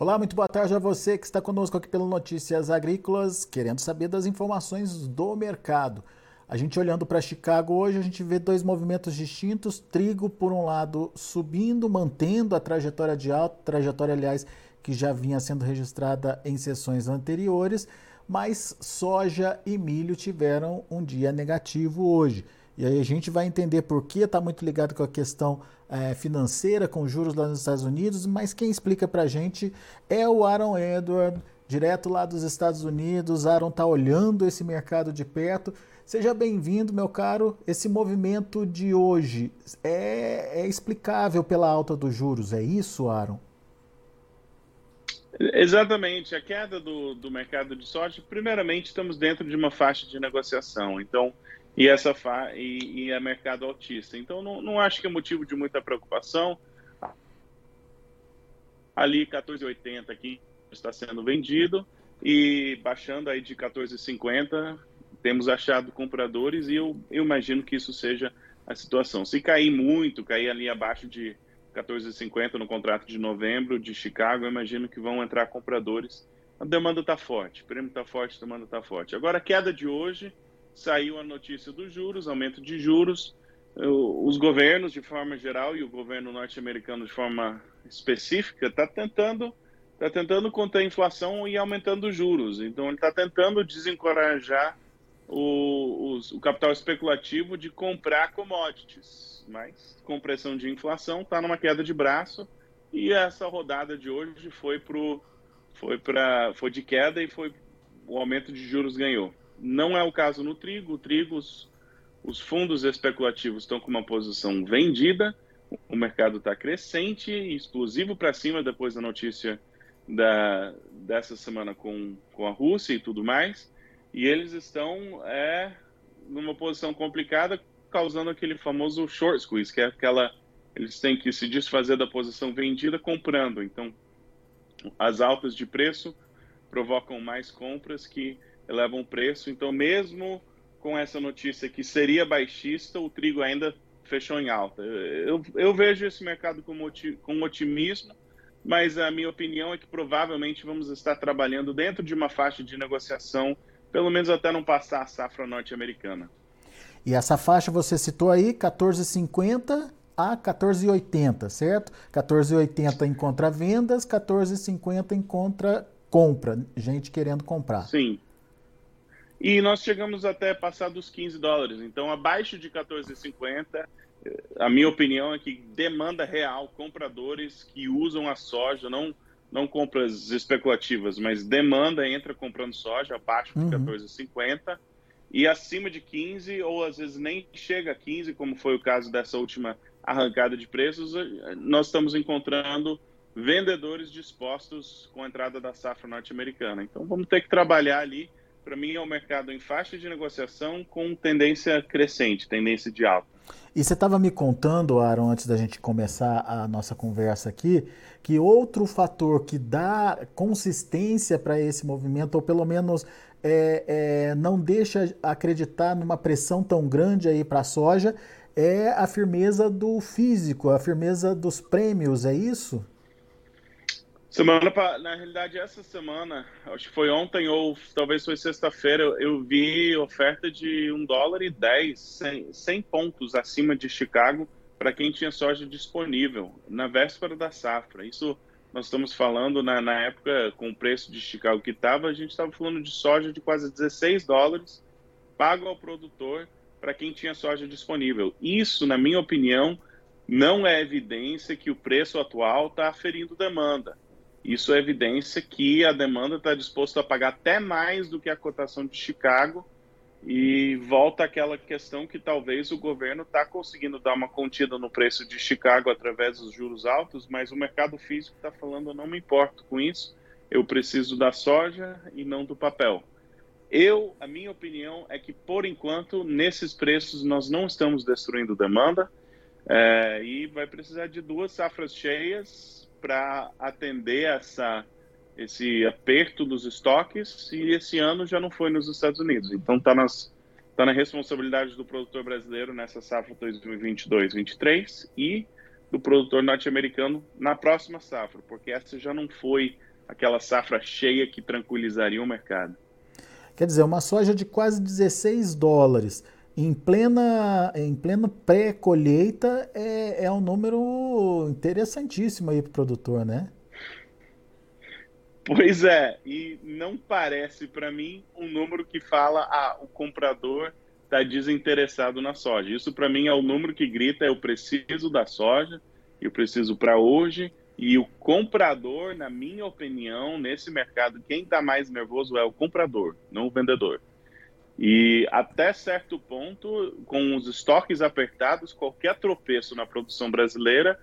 Olá, muito boa tarde a você que está conosco aqui pelo Notícias Agrícolas, querendo saber das informações do mercado. A gente olhando para Chicago hoje, a gente vê dois movimentos distintos. Trigo, por um lado, subindo, mantendo a trajetória de alta, trajetória, aliás, que já vinha sendo registrada em sessões anteriores, mas soja e milho tiveram um dia negativo hoje. E aí a gente vai entender por que está muito ligado com a questão é, financeira, com juros lá nos Estados Unidos, mas quem explica para a gente é o Aaron Edward, direto lá dos Estados Unidos. Aaron está olhando esse mercado de perto. Seja bem-vindo, meu caro. Esse movimento de hoje é, é explicável pela alta dos juros, é isso, Aaron? Exatamente. A queda do, do mercado de soja, primeiramente, estamos dentro de uma faixa de negociação. Então, e essa fa e, e é mercado autista. Então não, não acho que é motivo de muita preocupação. Ali 14,80 aqui está sendo vendido e baixando aí de 14,50 temos achado compradores e eu, eu imagino que isso seja a situação. Se cair muito, cair ali abaixo de 14,50 no contrato de novembro de Chicago, eu imagino que vão entrar compradores. A demanda está forte, o prêmio está forte, a demanda está forte. Agora a queda de hoje saiu a notícia dos juros, aumento de juros. Os governos, de forma geral, e o governo norte-americano, de forma específica, está tentando, tá tentando conter a inflação e aumentando os juros. Então, ele está tentando desencorajar o, o, o, capital especulativo de comprar commodities. Mas, com pressão de inflação, está numa queda de braço. E essa rodada de hoje foi, pro, foi, pra, foi de queda e foi o aumento de juros ganhou. Não é o caso no trigo. O trigo, os, os fundos especulativos estão com uma posição vendida, o mercado está crescente, explosivo para cima depois da notícia da, dessa semana com, com a Rússia e tudo mais. E eles estão é, numa posição complicada, causando aquele famoso short squeeze, que é aquela. Eles têm que se desfazer da posição vendida comprando. Então, as altas de preço provocam mais compras que elevam o preço. Então, mesmo com essa notícia que seria baixista, o trigo ainda fechou em alta. Eu, eu vejo esse mercado com, com otimismo, mas a minha opinião é que provavelmente vamos estar trabalhando dentro de uma faixa de negociação, pelo menos até não passar a safra norte-americana. E essa faixa você citou aí, 14,50 a 14,80, certo? 14,80 em contra vendas, 14,50 em contra compra, gente querendo comprar. Sim. E nós chegamos até passar dos 15 dólares. Então, abaixo de 14,50, a minha opinião é que demanda real, compradores que usam a soja, não, não compras especulativas, mas demanda entra comprando soja abaixo de uhum. 14,50 e acima de 15, ou às vezes nem chega a 15, como foi o caso dessa última arrancada de preços, nós estamos encontrando vendedores dispostos com a entrada da safra norte-americana. Então, vamos ter que trabalhar ali para mim, é um mercado em faixa de negociação com tendência crescente, tendência de alta. E você estava me contando, Aaron, antes da gente começar a nossa conversa aqui, que outro fator que dá consistência para esse movimento, ou pelo menos é, é, não deixa acreditar numa pressão tão grande aí para a soja, é a firmeza do físico, a firmeza dos prêmios, é isso? Semana, na realidade, essa semana, acho que foi ontem ou talvez foi sexta-feira, eu vi oferta de um dólar e 10, 100, 100 pontos acima de Chicago para quem tinha soja disponível na véspera da safra. Isso nós estamos falando na, na época com o preço de Chicago que estava, a gente estava falando de soja de quase 16 dólares pago ao produtor para quem tinha soja disponível. Isso, na minha opinião, não é evidência que o preço atual está aferindo demanda isso é evidência que a demanda está disposta a pagar até mais do que a cotação de Chicago e volta aquela questão que talvez o governo está conseguindo dar uma contida no preço de Chicago através dos juros altos, mas o mercado físico está falando não me importo com isso, eu preciso da soja e não do papel. Eu, a minha opinião é que por enquanto nesses preços nós não estamos destruindo demanda é, e vai precisar de duas safras cheias para atender essa, esse aperto dos estoques e esse ano já não foi nos Estados Unidos. Então está nas tá na responsabilidade do produtor brasileiro nessa safra 2022-23 e do produtor norte-americano na próxima safra, porque essa já não foi aquela safra cheia que tranquilizaria o mercado. Quer dizer, uma soja de quase 16 dólares em plena, em plena pré-colheita é, é um número interessantíssimo aí para o produtor, né? Pois é, e não parece para mim um número que fala ah, o comprador está desinteressado na soja. Isso para mim é o número que grita eu preciso da soja, eu preciso para hoje e o comprador, na minha opinião, nesse mercado, quem está mais nervoso é o comprador, não o vendedor. E até certo ponto, com os estoques apertados, qualquer tropeço na produção brasileira,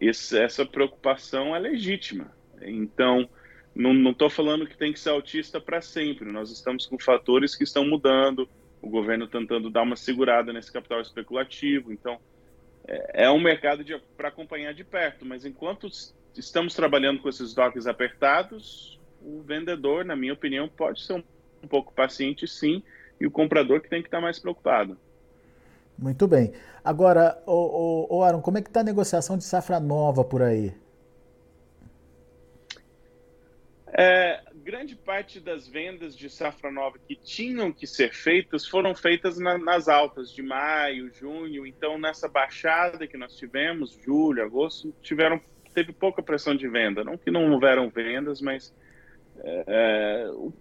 esse, essa preocupação é legítima. Então, não estou falando que tem que ser autista para sempre. Nós estamos com fatores que estão mudando, o governo tentando dar uma segurada nesse capital especulativo. Então, é, é um mercado para acompanhar de perto. Mas enquanto estamos trabalhando com esses estoques apertados, o vendedor, na minha opinião, pode ser um, um pouco paciente, sim, e o comprador que tem que estar mais preocupado. Muito bem. Agora, o, o, o Aaron, como é que está a negociação de safra nova por aí? É, grande parte das vendas de safra nova que tinham que ser feitas foram feitas na, nas altas de maio, junho. Então, nessa baixada que nós tivemos, julho, agosto, tiveram teve pouca pressão de venda. Não que não houveram vendas, mas é, é o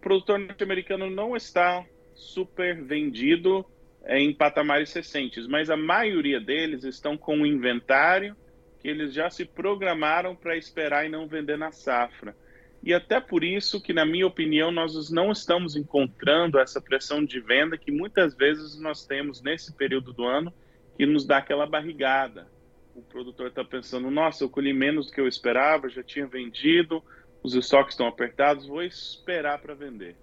produtor norte-americano não está super vendido em patamares recentes, mas a maioria deles estão com um inventário que eles já se programaram para esperar e não vender na safra. E até por isso que, na minha opinião, nós não estamos encontrando essa pressão de venda que muitas vezes nós temos nesse período do ano, que nos dá aquela barrigada. O produtor está pensando, nossa, eu colhi menos do que eu esperava, já tinha vendido, os estoques estão apertados, vou esperar para vender.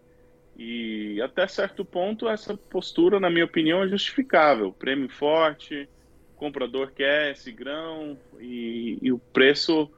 E até certo ponto, essa postura, na minha opinião, é justificável. Prêmio forte, o comprador quer esse grão e, e o preço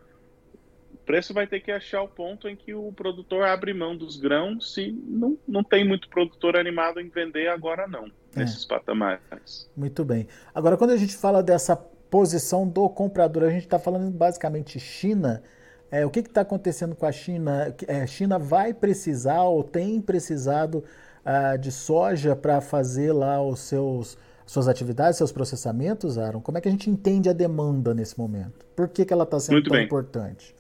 preço vai ter que achar o ponto em que o produtor abre mão dos grãos se não, não tem muito produtor animado em vender agora não, é. nesses patamares. Muito bem. Agora, quando a gente fala dessa posição do comprador, a gente está falando basicamente China. É, o que está acontecendo com a China? É, a China vai precisar ou tem precisado uh, de soja para fazer lá os seus suas atividades, seus processamentos, Aaron? Como é que a gente entende a demanda nesse momento? Por que, que ela está sendo Muito tão bem. importante?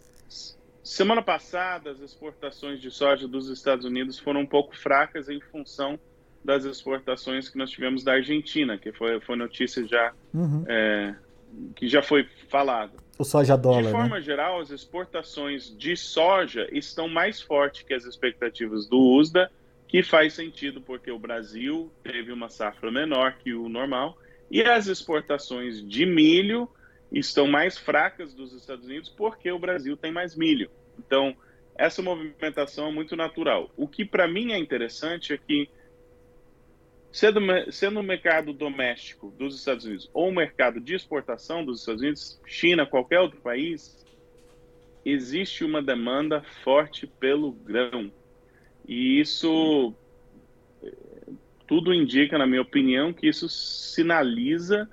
Semana passada, as exportações de soja dos Estados Unidos foram um pouco fracas em função das exportações que nós tivemos da Argentina, que foi, foi notícia já uhum. é, que já foi falado. O soja dólar. De forma né? geral, as exportações de soja estão mais fortes que as expectativas do USDA, que faz sentido porque o Brasil teve uma safra menor que o normal, e as exportações de milho estão mais fracas dos Estados Unidos porque o Brasil tem mais milho. Então, essa movimentação é muito natural. O que para mim é interessante é que, sendo, sendo o mercado doméstico dos Estados Unidos ou o mercado de exportação dos Estados Unidos, China, qualquer outro país, existe uma demanda forte pelo grão. E isso tudo indica, na minha opinião, que isso sinaliza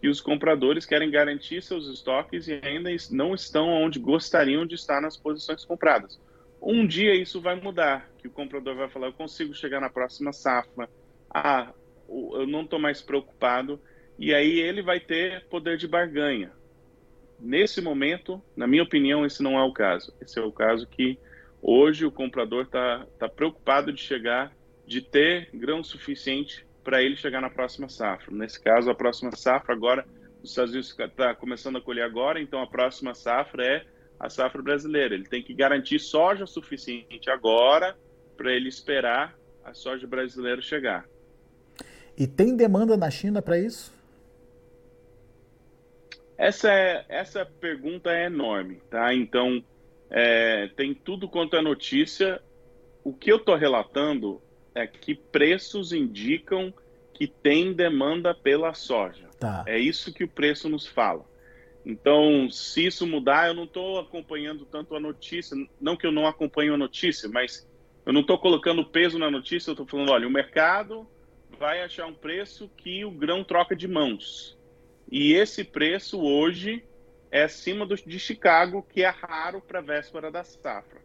que os compradores querem garantir seus estoques e ainda não estão onde gostariam de estar nas posições compradas. Um dia isso vai mudar, que o comprador vai falar, eu consigo chegar na próxima safra, ah, eu não estou mais preocupado, e aí ele vai ter poder de barganha. Nesse momento, na minha opinião, esse não é o caso. Esse é o caso que hoje o comprador está tá preocupado de chegar, de ter grão suficiente para ele chegar na próxima safra. Nesse caso, a próxima safra agora, os Estados Unidos está começando a colher agora, então a próxima safra é a safra brasileira. Ele tem que garantir soja suficiente agora para ele esperar a soja brasileira chegar. E tem demanda na China para isso? Essa, é, essa pergunta é enorme, tá? Então, é, tem tudo quanto é notícia. O que eu estou relatando é que preços indicam que tem demanda pela soja. Tá. É isso que o preço nos fala. Então, se isso mudar, eu não estou acompanhando tanto a notícia. Não que eu não acompanhe a notícia, mas eu não estou colocando peso na notícia. Eu estou falando, olha, o mercado vai achar um preço que o grão troca de mãos. E esse preço hoje é acima do, de Chicago, que é raro para a véspera da safra.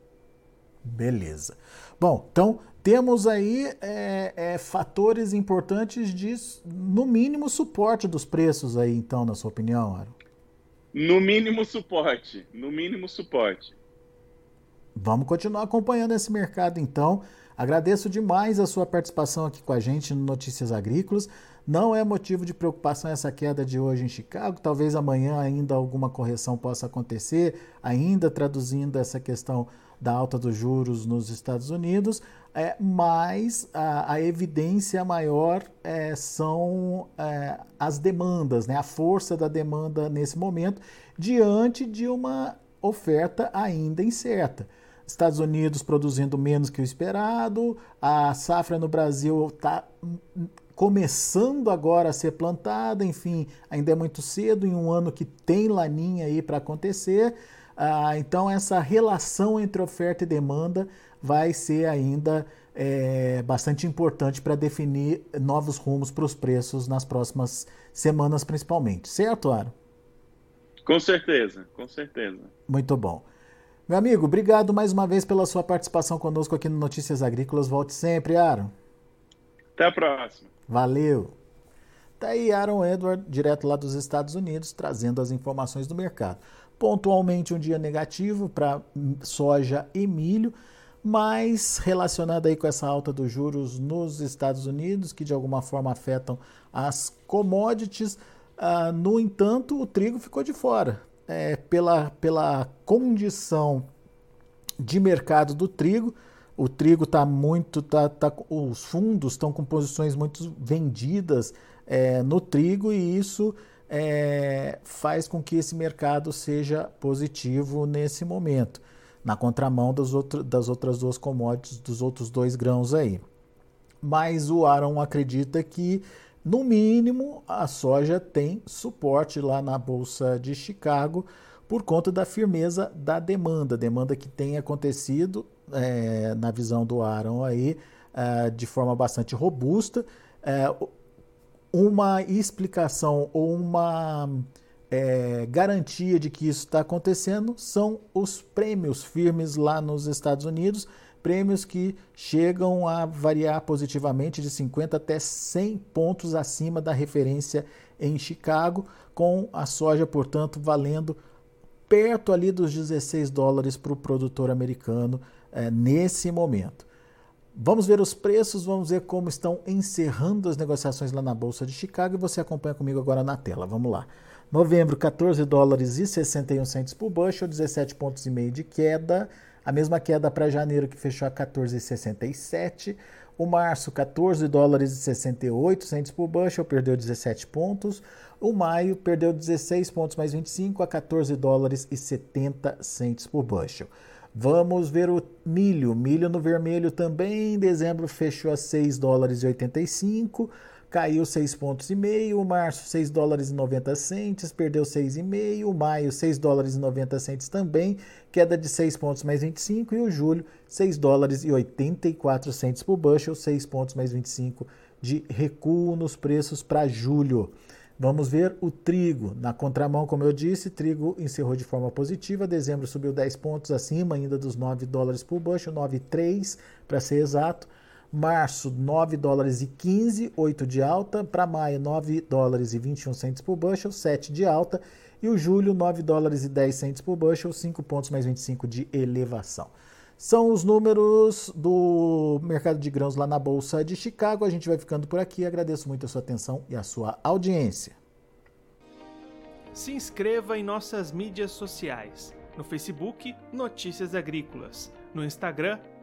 Beleza. Bom, então temos aí é, é, fatores importantes de, no mínimo, suporte dos preços aí, então, na sua opinião, Aaron? No mínimo suporte, no mínimo suporte. Vamos continuar acompanhando esse mercado, então. Agradeço demais a sua participação aqui com a gente no Notícias Agrícolas. Não é motivo de preocupação essa queda de hoje em Chicago. Talvez amanhã ainda alguma correção possa acontecer, ainda traduzindo essa questão da alta dos juros nos Estados Unidos, é, mas a, a evidência maior é, são é, as demandas, né, a força da demanda nesse momento, diante de uma oferta ainda incerta. Estados Unidos produzindo menos que o esperado, a safra no Brasil está começando agora a ser plantada, enfim, ainda é muito cedo em um ano que tem laninha aí para acontecer. Ah, então, essa relação entre oferta e demanda vai ser ainda é, bastante importante para definir novos rumos para os preços nas próximas semanas, principalmente. Certo, Aro? Com certeza, com certeza. Muito bom. Meu amigo, obrigado mais uma vez pela sua participação conosco aqui no Notícias Agrícolas. Volte sempre, Aaron. Até a próxima. Valeu. Tá aí Aaron Edward, direto lá dos Estados Unidos, trazendo as informações do mercado. Pontualmente um dia negativo para soja e milho, mas relacionado aí com essa alta dos juros nos Estados Unidos, que de alguma forma afetam as commodities. Uh, no entanto, o trigo ficou de fora. É, pela, pela condição de mercado do trigo, o trigo está muito. Tá, tá, os fundos estão com posições muito vendidas é, no trigo e isso é, faz com que esse mercado seja positivo nesse momento, na contramão das, outro, das outras duas commodities, dos outros dois grãos aí. Mas o Aaron acredita que, no mínimo, a soja tem suporte lá na Bolsa de Chicago por conta da firmeza da demanda, demanda que tem acontecido, é, na visão do Aaron aí, é, de forma bastante robusta. É, uma explicação ou uma garantia de que isso está acontecendo são os prêmios firmes lá nos Estados Unidos, prêmios que chegam a variar positivamente de 50 até 100 pontos acima da referência em Chicago, com a soja, portanto, valendo perto ali dos 16 dólares para o produtor americano é, nesse momento. Vamos ver os preços, vamos ver como estão encerrando as negociações lá na Bolsa de Chicago e você acompanha comigo agora na tela. Vamos lá. Novembro, 14 dólares e 61 centos por bushel, 17 pontos e meio de queda. A mesma queda para janeiro que fechou a 14,67. O março, 14 dólares e 68 centos por bushel, perdeu 17 pontos. O maio perdeu 16 pontos mais 25 a 14 dólares e 70 centos por bushel. Vamos ver o milho. Milho no vermelho também. Em dezembro fechou a 6 dólares e 85, caiu 6 pontos e meio. Março 6 dólares e 90 centes, perdeu 6,5. O maio 6 dólares e 90 centes também, queda de 6 pontos mais 25 e o julho 6 dólares e 84 centes por bushel, 6 pontos mais 25 de recuo nos preços para julho. Vamos ver o trigo. Na contramão, como eu disse, trigo encerrou de forma positiva. Dezembro subiu 10 pontos acima ainda dos 9 dólares por bushel, 9,3 para ser exato. Março, 9 dólares e 15, 8 de alta. Para maio, 9 dólares e 21 centos por bushel, 7 de alta. E o julho, 9 dólares e 10 centos por bushel, 5 pontos mais 25 de elevação. São os números do mercado de grãos lá na Bolsa de Chicago. A gente vai ficando por aqui. Agradeço muito a sua atenção e a sua audiência. Se inscreva em nossas mídias sociais. No Facebook, Notícias Agrícolas. No Instagram,